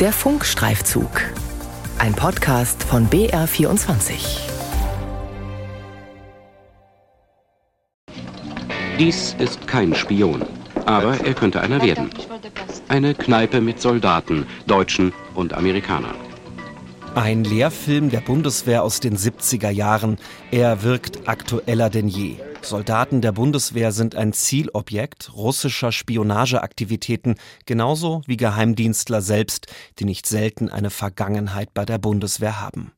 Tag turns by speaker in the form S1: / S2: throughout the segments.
S1: Der Funkstreifzug. Ein Podcast von BR24.
S2: Dies ist kein Spion, aber er könnte einer werden. Eine Kneipe mit Soldaten, Deutschen und Amerikanern.
S3: Ein Lehrfilm der Bundeswehr aus den 70er Jahren. Er wirkt aktueller denn je. Soldaten der Bundeswehr sind ein Zielobjekt russischer Spionageaktivitäten, genauso wie Geheimdienstler selbst, die nicht selten eine Vergangenheit bei der Bundeswehr haben.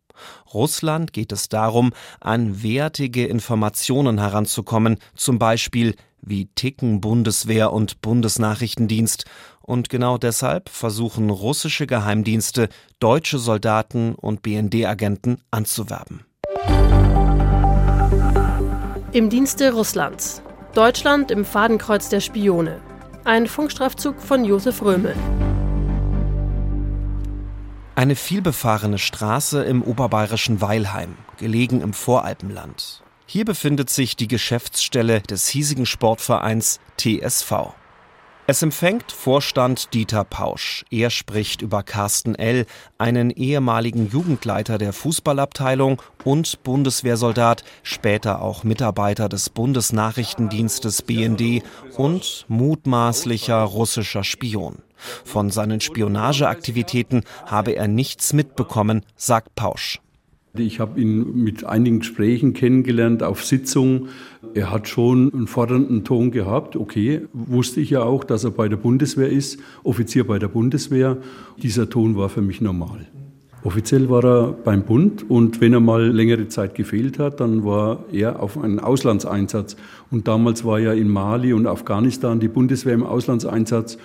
S3: Russland geht es darum, an wertige Informationen heranzukommen, zum Beispiel wie ticken Bundeswehr und Bundesnachrichtendienst, und genau deshalb versuchen russische Geheimdienste, deutsche Soldaten und BND-Agenten anzuwerben.
S4: Im Dienste Russlands. Deutschland im Fadenkreuz der Spione. Ein Funkstreifzug von Josef Römel.
S3: Eine vielbefahrene Straße im oberbayerischen Weilheim, gelegen im Voralpenland. Hier befindet sich die Geschäftsstelle des hiesigen Sportvereins TSV. Es empfängt Vorstand Dieter Pausch. Er spricht über Carsten L., einen ehemaligen Jugendleiter der Fußballabteilung und Bundeswehrsoldat, später auch Mitarbeiter des Bundesnachrichtendienstes BND und mutmaßlicher russischer Spion. Von seinen Spionageaktivitäten habe er nichts mitbekommen, sagt Pausch.
S5: Ich habe ihn mit einigen Gesprächen kennengelernt auf Sitzungen. Er hat schon einen fordernden Ton gehabt. Okay, wusste ich ja auch, dass er bei der Bundeswehr ist, Offizier bei der Bundeswehr. Dieser Ton war für mich normal. Offiziell war er beim Bund und wenn er mal längere Zeit gefehlt hat, dann war er auf einen Auslandseinsatz. Und damals war ja in Mali und Afghanistan die Bundeswehr im Auslandseinsatz.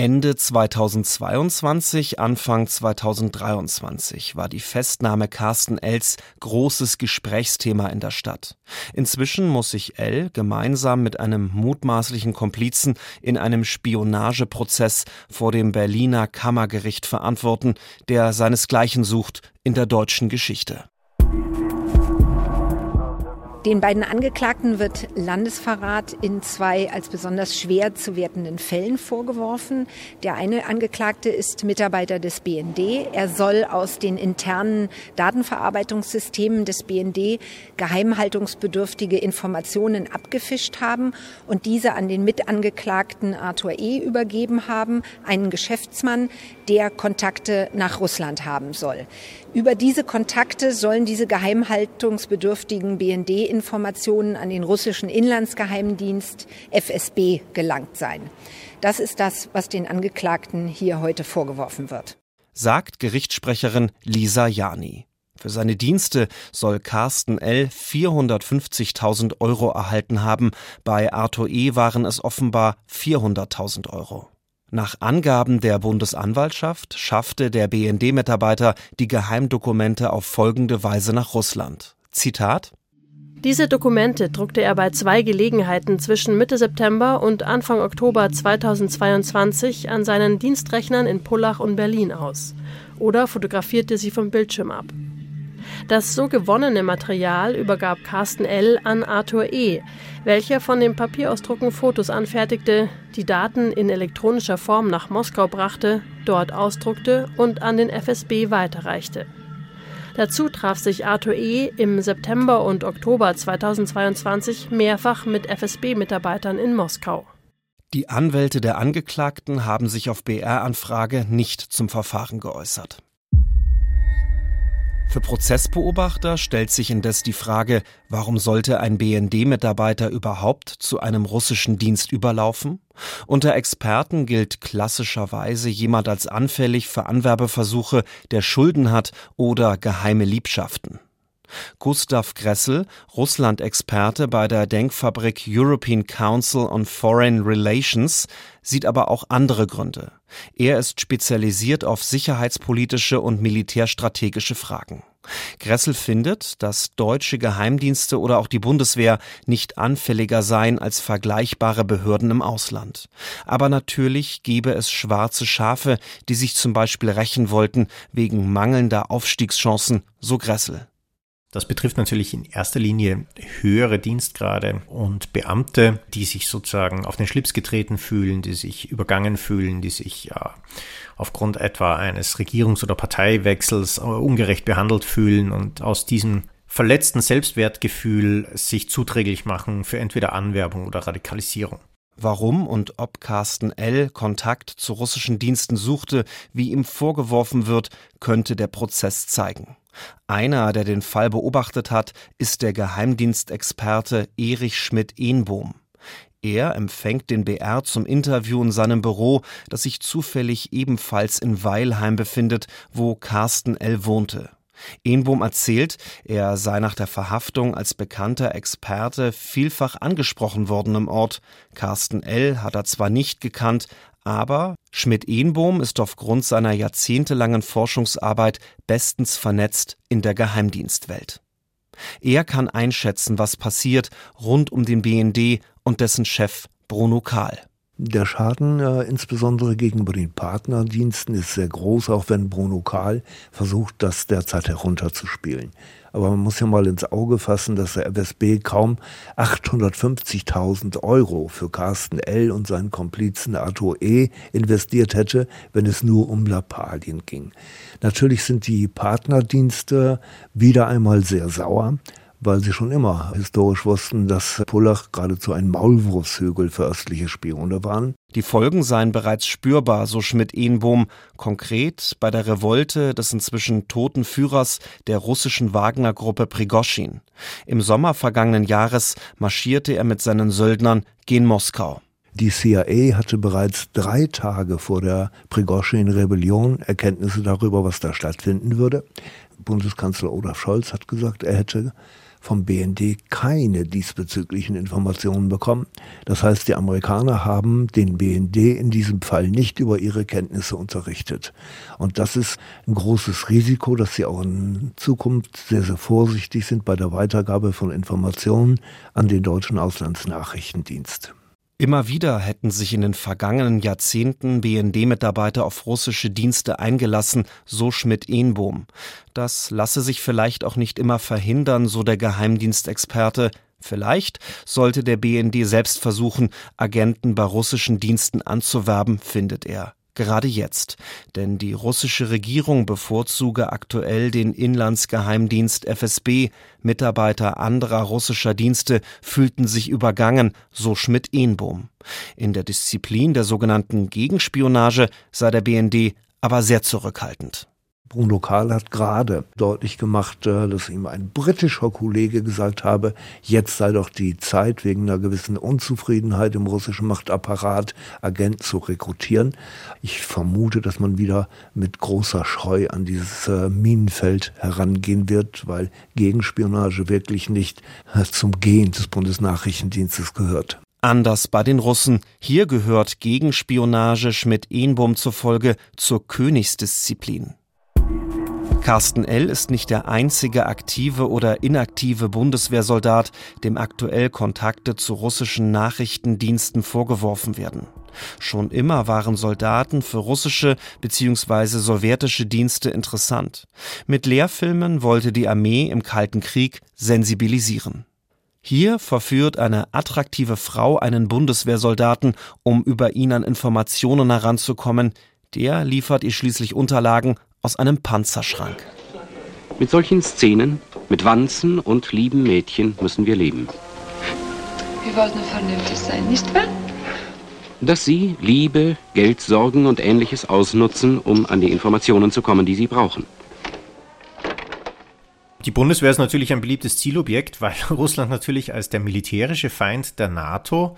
S3: Ende 2022, Anfang 2023 war die Festnahme Carsten Els großes Gesprächsthema in der Stadt. Inzwischen muss sich L gemeinsam mit einem mutmaßlichen Komplizen in einem Spionageprozess vor dem Berliner Kammergericht verantworten, der seinesgleichen sucht in der deutschen Geschichte.
S6: Den beiden Angeklagten wird Landesverrat in zwei als besonders schwer zu wertenden Fällen vorgeworfen. Der eine Angeklagte ist Mitarbeiter des BND. Er soll aus den internen Datenverarbeitungssystemen des BND geheimhaltungsbedürftige Informationen abgefischt haben und diese an den Mitangeklagten Arthur E. übergeben haben, einen Geschäftsmann, der Kontakte nach Russland haben soll. Über diese Kontakte sollen diese geheimhaltungsbedürftigen BND-Informationen an den russischen Inlandsgeheimdienst FSB gelangt sein. Das ist das, was den Angeklagten hier heute vorgeworfen wird.
S3: Sagt Gerichtssprecherin Lisa Jani. Für seine Dienste soll Carsten L. 450.000 Euro erhalten haben. Bei Arthur E. waren es offenbar 400.000 Euro. Nach Angaben der Bundesanwaltschaft schaffte der BND-Mitarbeiter die Geheimdokumente auf folgende Weise nach Russland. Zitat
S4: diese Dokumente druckte er bei zwei Gelegenheiten zwischen Mitte September und Anfang Oktober 2022 an seinen Dienstrechnern in Pullach und Berlin aus oder fotografierte sie vom Bildschirm ab. Das so gewonnene Material übergab Carsten L. an Arthur E., welcher von den Papierausdrucken Fotos anfertigte, die Daten in elektronischer Form nach Moskau brachte, dort ausdruckte und an den FSB weiterreichte. Dazu traf sich Arthur E. im September und Oktober 2022 mehrfach mit FSB-Mitarbeitern in Moskau.
S3: Die Anwälte der Angeklagten haben sich auf BR-Anfrage nicht zum Verfahren geäußert. Für Prozessbeobachter stellt sich indes die Frage, warum sollte ein BND-Mitarbeiter überhaupt zu einem russischen Dienst überlaufen? Unter Experten gilt klassischerweise jemand als anfällig für Anwerbeversuche, der Schulden hat oder geheime Liebschaften. Gustav Gressel, Russland-Experte bei der Denkfabrik European Council on Foreign Relations, sieht aber auch andere Gründe. Er ist spezialisiert auf sicherheitspolitische und militärstrategische Fragen. Gressel findet, dass deutsche Geheimdienste oder auch die Bundeswehr nicht anfälliger seien als vergleichbare Behörden im Ausland. Aber natürlich gebe es schwarze Schafe, die sich zum Beispiel rächen wollten wegen mangelnder Aufstiegschancen, so Gressel.
S7: Das betrifft natürlich in erster Linie höhere Dienstgrade und Beamte, die sich sozusagen auf den Schlips getreten fühlen, die sich übergangen fühlen, die sich ja aufgrund etwa eines Regierungs- oder Parteiwechsels äh, ungerecht behandelt fühlen und aus diesem verletzten Selbstwertgefühl sich zuträglich machen für entweder Anwerbung oder Radikalisierung.
S3: Warum und ob Carsten L. Kontakt zu russischen Diensten suchte, wie ihm vorgeworfen wird, könnte der Prozess zeigen. Einer, der den Fall beobachtet hat, ist der Geheimdienstexperte Erich Schmidt-Ehnbohm. Er empfängt den BR zum Interview in seinem Büro, das sich zufällig ebenfalls in Weilheim befindet, wo Carsten L. wohnte. Ehnbohm erzählt, er sei nach der Verhaftung als bekannter Experte vielfach angesprochen worden im Ort. Carsten L. hat er zwar nicht gekannt, aber Schmidt-Ehnbohm ist aufgrund seiner jahrzehntelangen Forschungsarbeit bestens vernetzt in der Geheimdienstwelt. Er kann einschätzen, was passiert rund um den BND und dessen Chef Bruno Kahl.
S8: Der Schaden, äh, insbesondere gegenüber den Partnerdiensten, ist sehr groß, auch wenn Bruno Kahl versucht, das derzeit herunterzuspielen. Aber man muss ja mal ins Auge fassen, dass der FSB kaum 850.000 Euro für Carsten L. und seinen Komplizen Arthur E. investiert hätte, wenn es nur um Lappalien ging. Natürlich sind die Partnerdienste wieder einmal sehr sauer weil sie schon immer historisch wussten, dass Pullach geradezu ein Maulwurfshügel für östliche Spione waren.
S3: Die Folgen seien bereits spürbar, so Schmidt-Ehnbohm, konkret bei der Revolte des inzwischen toten Führers der russischen Wagner-Gruppe Prigoschin. Im Sommer vergangenen Jahres marschierte er mit seinen Söldnern gen Moskau.
S8: Die CIA hatte bereits drei Tage vor der Prigoschin-Rebellion Erkenntnisse darüber, was da stattfinden würde. Bundeskanzler Olaf Scholz hat gesagt, er hätte vom BND keine diesbezüglichen Informationen bekommen. Das heißt, die Amerikaner haben den BND in diesem Fall nicht über ihre Kenntnisse unterrichtet. Und das ist ein großes Risiko, dass sie auch in Zukunft sehr, sehr vorsichtig sind bei der Weitergabe von Informationen an den deutschen Auslandsnachrichtendienst.
S3: Immer wieder hätten sich in den vergangenen Jahrzehnten BND-Mitarbeiter auf russische Dienste eingelassen, so Schmidt-Ehnbohm. Das lasse sich vielleicht auch nicht immer verhindern, so der Geheimdienstexperte. Vielleicht sollte der BND selbst versuchen, Agenten bei russischen Diensten anzuwerben, findet er gerade jetzt, denn die russische Regierung bevorzuge aktuell den Inlandsgeheimdienst FSB, Mitarbeiter anderer russischer Dienste fühlten sich übergangen, so Schmidt-Ehnbohm. In der Disziplin der sogenannten Gegenspionage sei der BND aber sehr zurückhaltend.
S8: Bruno Kahl hat gerade deutlich gemacht, äh, dass ihm ein britischer Kollege gesagt habe, jetzt sei doch die Zeit, wegen einer gewissen Unzufriedenheit im russischen Machtapparat Agenten zu rekrutieren. Ich vermute, dass man wieder mit großer Scheu an dieses äh, Minenfeld herangehen wird, weil Gegenspionage wirklich nicht äh, zum Gehen des Bundesnachrichtendienstes gehört.
S3: Anders bei den Russen. Hier gehört Gegenspionage Schmidt-Ehnbohm zufolge zur Königsdisziplin. Carsten L. ist nicht der einzige aktive oder inaktive Bundeswehrsoldat, dem aktuell Kontakte zu russischen Nachrichtendiensten vorgeworfen werden. Schon immer waren Soldaten für russische bzw. sowjetische Dienste interessant. Mit Lehrfilmen wollte die Armee im Kalten Krieg sensibilisieren. Hier verführt eine attraktive Frau einen Bundeswehrsoldaten, um über ihn an Informationen heranzukommen. Der liefert ihr schließlich Unterlagen aus einem Panzerschrank.
S2: Mit solchen Szenen, mit Wanzen und lieben Mädchen müssen wir leben.
S9: Wir wollten vernünftig sein, nicht wahr?
S2: Dass Sie Liebe, Geldsorgen und ähnliches ausnutzen, um an die Informationen zu kommen, die Sie brauchen.
S7: Die Bundeswehr ist natürlich ein beliebtes Zielobjekt, weil Russland natürlich als der militärische Feind der NATO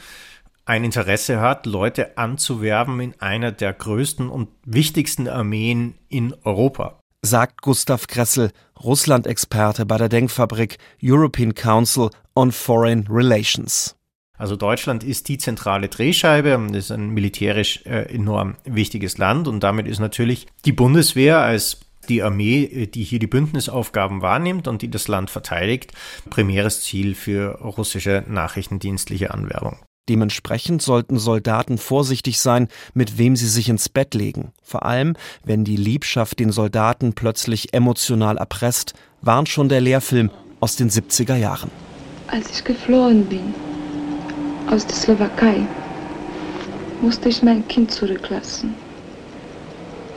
S7: ein Interesse hat, Leute anzuwerben in einer der größten und wichtigsten Armeen in Europa.
S3: Sagt Gustav Kressel, Russland-Experte bei der Denkfabrik European Council on Foreign Relations.
S7: Also Deutschland ist die zentrale Drehscheibe und ist ein militärisch äh, enorm wichtiges Land und damit ist natürlich die Bundeswehr als die Armee, äh, die hier die Bündnisaufgaben wahrnimmt und die das Land verteidigt, primäres Ziel für russische nachrichtendienstliche Anwerbung.
S3: Dementsprechend sollten Soldaten vorsichtig sein, mit wem sie sich ins Bett legen. Vor allem, wenn die Liebschaft den Soldaten plötzlich emotional erpresst, warnt schon der Lehrfilm aus den 70er Jahren.
S9: Als ich geflohen bin aus der Slowakei, musste ich mein Kind zurücklassen.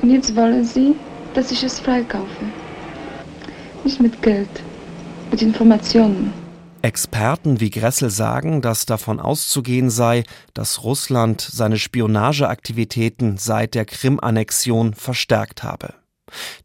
S9: Und jetzt wollen sie, dass ich es freikaufe. Nicht mit Geld, mit Informationen.
S3: Experten wie Gressel sagen, dass davon auszugehen sei, dass Russland seine Spionageaktivitäten seit der Krim-Annexion verstärkt habe.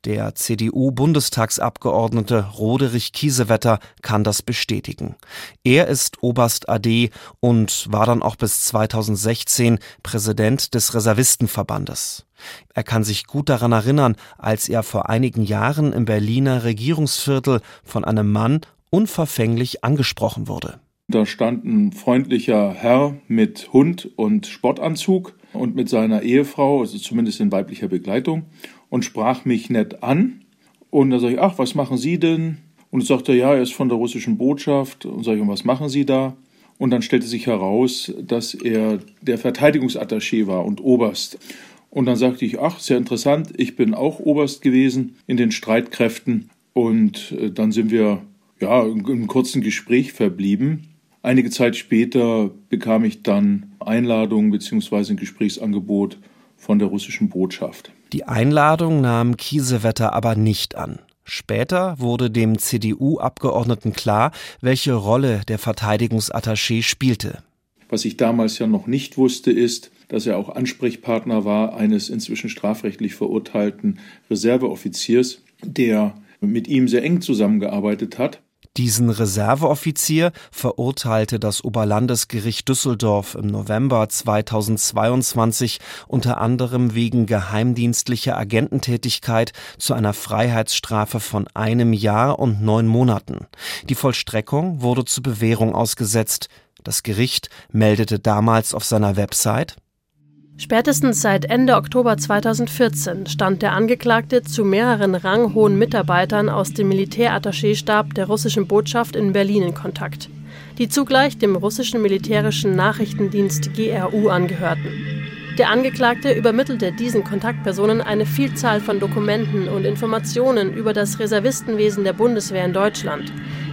S3: Der CDU-Bundestagsabgeordnete Roderich Kiesewetter kann das bestätigen. Er ist Oberst AD und war dann auch bis 2016 Präsident des Reservistenverbandes. Er kann sich gut daran erinnern, als er vor einigen Jahren im Berliner Regierungsviertel von einem Mann unverfänglich angesprochen wurde.
S10: Da stand ein freundlicher Herr mit Hund und Sportanzug und mit seiner Ehefrau, also zumindest in weiblicher Begleitung, und sprach mich nett an. Und da sage ich, ach, was machen Sie denn? Und sagte, ja, er ist von der russischen Botschaft. Und sage ich, und was machen Sie da? Und dann stellte sich heraus, dass er der Verteidigungsattaché war und Oberst. Und dann sagte ich, ach, sehr interessant, ich bin auch Oberst gewesen in den Streitkräften. Und äh, dann sind wir ja, einem kurzen Gespräch verblieben. Einige Zeit später bekam ich dann Einladung bzw. ein Gesprächsangebot von der russischen Botschaft.
S3: Die Einladung nahm Kiesewetter aber nicht an. Später wurde dem CDU-Abgeordneten klar, welche Rolle der Verteidigungsattaché spielte.
S10: Was ich damals ja noch nicht wusste, ist, dass er auch Ansprechpartner war eines inzwischen strafrechtlich verurteilten Reserveoffiziers, der mit ihm sehr eng zusammengearbeitet hat
S3: diesen Reserveoffizier verurteilte das Oberlandesgericht Düsseldorf im November 2022 unter anderem wegen geheimdienstlicher Agententätigkeit zu einer Freiheitsstrafe von einem Jahr und neun Monaten. Die Vollstreckung wurde zur Bewährung ausgesetzt. Das Gericht meldete damals auf seiner Website
S4: Spätestens seit Ende Oktober 2014 stand der Angeklagte zu mehreren ranghohen Mitarbeitern aus dem Militärattachéstab der russischen Botschaft in Berlin in Kontakt, die zugleich dem russischen militärischen Nachrichtendienst GRU angehörten. Der Angeklagte übermittelte diesen Kontaktpersonen eine Vielzahl von Dokumenten und Informationen über das Reservistenwesen der Bundeswehr in Deutschland,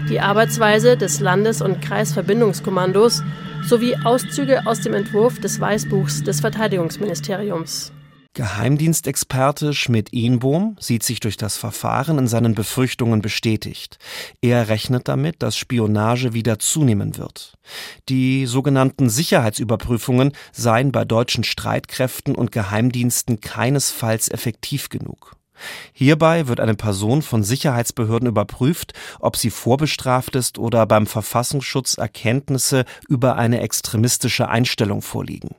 S4: die Arbeitsweise des Landes- und Kreisverbindungskommandos sowie Auszüge aus dem Entwurf des Weißbuchs des Verteidigungsministeriums.
S3: Geheimdienstexperte Schmidt-Ehnbohm sieht sich durch das Verfahren in seinen Befürchtungen bestätigt. Er rechnet damit, dass Spionage wieder zunehmen wird. Die sogenannten Sicherheitsüberprüfungen seien bei deutschen Streitkräften und Geheimdiensten keinesfalls effektiv genug. Hierbei wird eine Person von Sicherheitsbehörden überprüft, ob sie vorbestraft ist oder beim Verfassungsschutz Erkenntnisse über eine extremistische Einstellung vorliegen.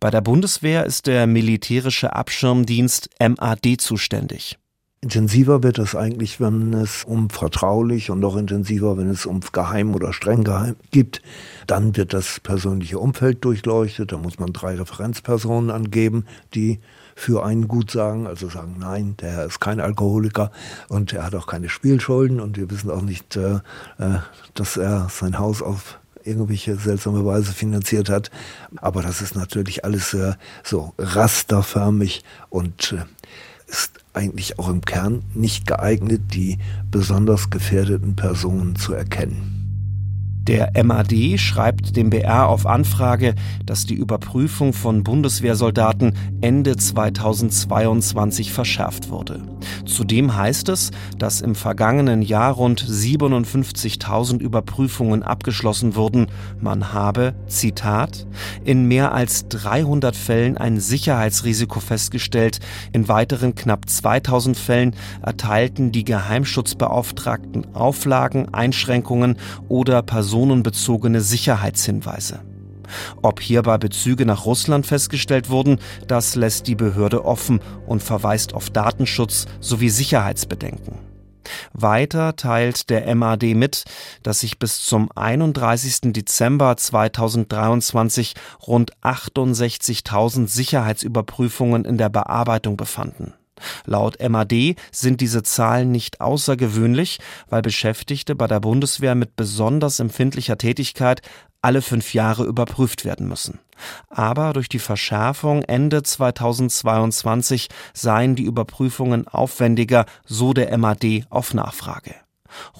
S3: Bei der Bundeswehr ist der militärische Abschirmdienst MAD zuständig.
S8: Intensiver wird es eigentlich, wenn es um vertraulich und noch intensiver, wenn es um geheim oder streng geheim gibt. Dann wird das persönliche Umfeld durchleuchtet. Da muss man drei Referenzpersonen angeben, die für einen gut sagen, also sagen, nein, der Herr ist kein Alkoholiker und er hat auch keine Spielschulden und wir wissen auch nicht, äh, äh, dass er sein Haus auf irgendwelche seltsame Weise finanziert hat. Aber das ist natürlich alles äh, so rasterförmig und ist eigentlich auch im Kern nicht geeignet, die besonders gefährdeten Personen zu erkennen.
S3: Der MAD schreibt dem BR auf Anfrage, dass die Überprüfung von Bundeswehrsoldaten Ende 2022 verschärft wurde. Zudem heißt es, dass im vergangenen Jahr rund 57.000 Überprüfungen abgeschlossen wurden. Man habe, Zitat, in mehr als 300 Fällen ein Sicherheitsrisiko festgestellt. In weiteren knapp 2000 Fällen erteilten die Geheimschutzbeauftragten Auflagen, Einschränkungen oder Personen personenbezogene Sicherheitshinweise. Ob hierbei Bezüge nach Russland festgestellt wurden, das lässt die Behörde offen und verweist auf Datenschutz sowie Sicherheitsbedenken. Weiter teilt der MAD mit, dass sich bis zum 31. Dezember 2023 rund 68.000 Sicherheitsüberprüfungen in der Bearbeitung befanden. Laut MAD sind diese Zahlen nicht außergewöhnlich, weil Beschäftigte bei der Bundeswehr mit besonders empfindlicher Tätigkeit alle fünf Jahre überprüft werden müssen. Aber durch die Verschärfung Ende 2022 seien die Überprüfungen aufwendiger, so der MAD auf Nachfrage.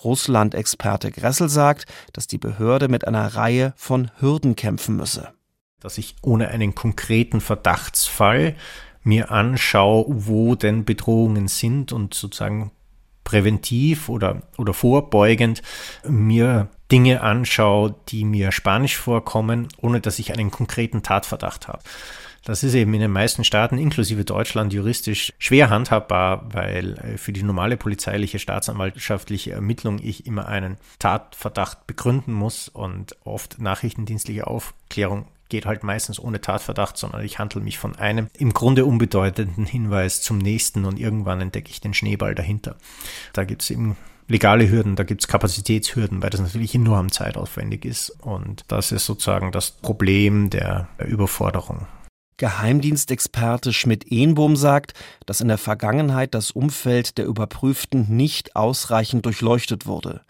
S3: Russland-Experte Gressel sagt, dass die Behörde mit einer Reihe von Hürden kämpfen müsse.
S7: Dass ich ohne einen konkreten Verdachtsfall mir anschaue, wo denn Bedrohungen sind und sozusagen präventiv oder, oder vorbeugend mir Dinge anschaue, die mir spanisch vorkommen, ohne dass ich einen konkreten Tatverdacht habe. Das ist eben in den meisten Staaten, inklusive Deutschland, juristisch schwer handhabbar, weil äh, für die normale polizeiliche staatsanwaltschaftliche Ermittlung ich immer einen Tatverdacht begründen muss und oft nachrichtendienstliche Aufklärung geht halt meistens ohne Tatverdacht, sondern ich handle mich von einem im Grunde unbedeutenden Hinweis zum nächsten und irgendwann entdecke ich den Schneeball dahinter. Da gibt es eben legale Hürden, da gibt es Kapazitätshürden, weil das natürlich enorm zeitaufwendig ist. Und das ist sozusagen das Problem der Überforderung.
S3: Geheimdienstexperte Schmidt-Ehnbohm sagt, dass in der Vergangenheit das Umfeld der Überprüften nicht ausreichend durchleuchtet wurde.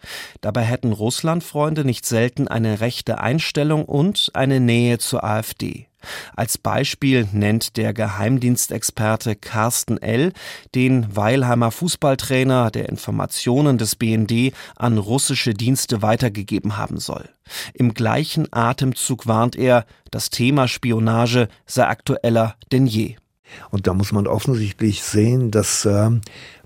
S3: Dabei hätten Russlandfreunde nicht selten eine rechte Einstellung und eine Nähe zur AfD. Als Beispiel nennt der Geheimdienstexperte Carsten L. den Weilheimer Fußballtrainer, der Informationen des BND an russische Dienste weitergegeben haben soll. Im gleichen Atemzug warnt er, das Thema Spionage sei aktueller denn je.
S8: Und da muss man offensichtlich sehen, dass äh,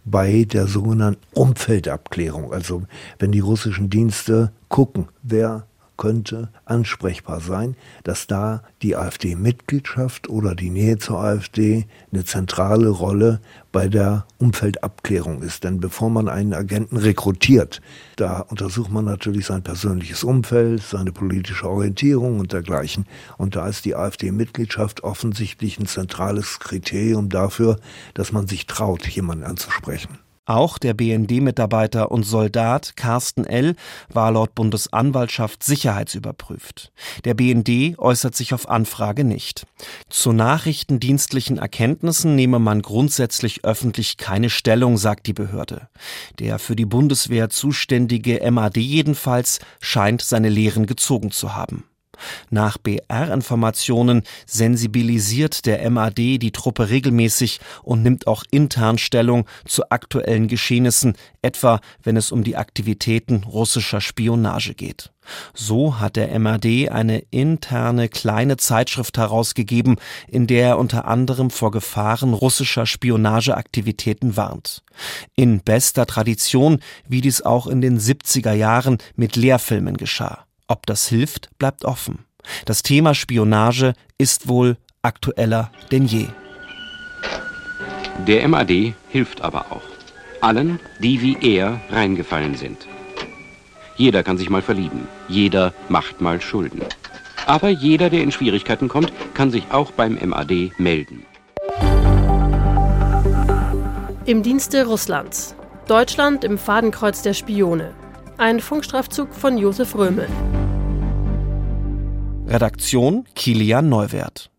S8: bei der sogenannten Umfeldabklärung, also wenn die russischen Dienste gucken, wer könnte ansprechbar sein, dass da die AfD-Mitgliedschaft oder die Nähe zur AfD eine zentrale Rolle bei der Umfeldabklärung ist. Denn bevor man einen Agenten rekrutiert, da untersucht man natürlich sein persönliches Umfeld, seine politische Orientierung und dergleichen. Und da ist die AfD-Mitgliedschaft offensichtlich ein zentrales Kriterium dafür, dass man sich traut, jemanden anzusprechen.
S3: Auch der BND-Mitarbeiter und Soldat Carsten L. war laut Bundesanwaltschaft sicherheitsüberprüft. Der BND äußert sich auf Anfrage nicht. Zu nachrichtendienstlichen Erkenntnissen nehme man grundsätzlich öffentlich keine Stellung, sagt die Behörde. Der für die Bundeswehr zuständige MAD jedenfalls scheint seine Lehren gezogen zu haben. Nach BR-Informationen sensibilisiert der MAD die Truppe regelmäßig und nimmt auch intern Stellung zu aktuellen Geschehnissen, etwa wenn es um die Aktivitäten russischer Spionage geht. So hat der MAD eine interne kleine Zeitschrift herausgegeben, in der er unter anderem vor Gefahren russischer Spionageaktivitäten warnt. In bester Tradition, wie dies auch in den 70er Jahren mit Lehrfilmen geschah. Ob das hilft, bleibt offen. Das Thema Spionage ist wohl aktueller denn je.
S2: Der MAD hilft aber auch. Allen, die wie er reingefallen sind. Jeder kann sich mal verlieben. Jeder macht mal Schulden. Aber jeder, der in Schwierigkeiten kommt, kann sich auch beim MAD melden.
S4: Im Dienste Russlands. Deutschland im Fadenkreuz der Spione. Ein Funkstrafzug von Josef Römel.
S3: Redaktion Kilian Neuwert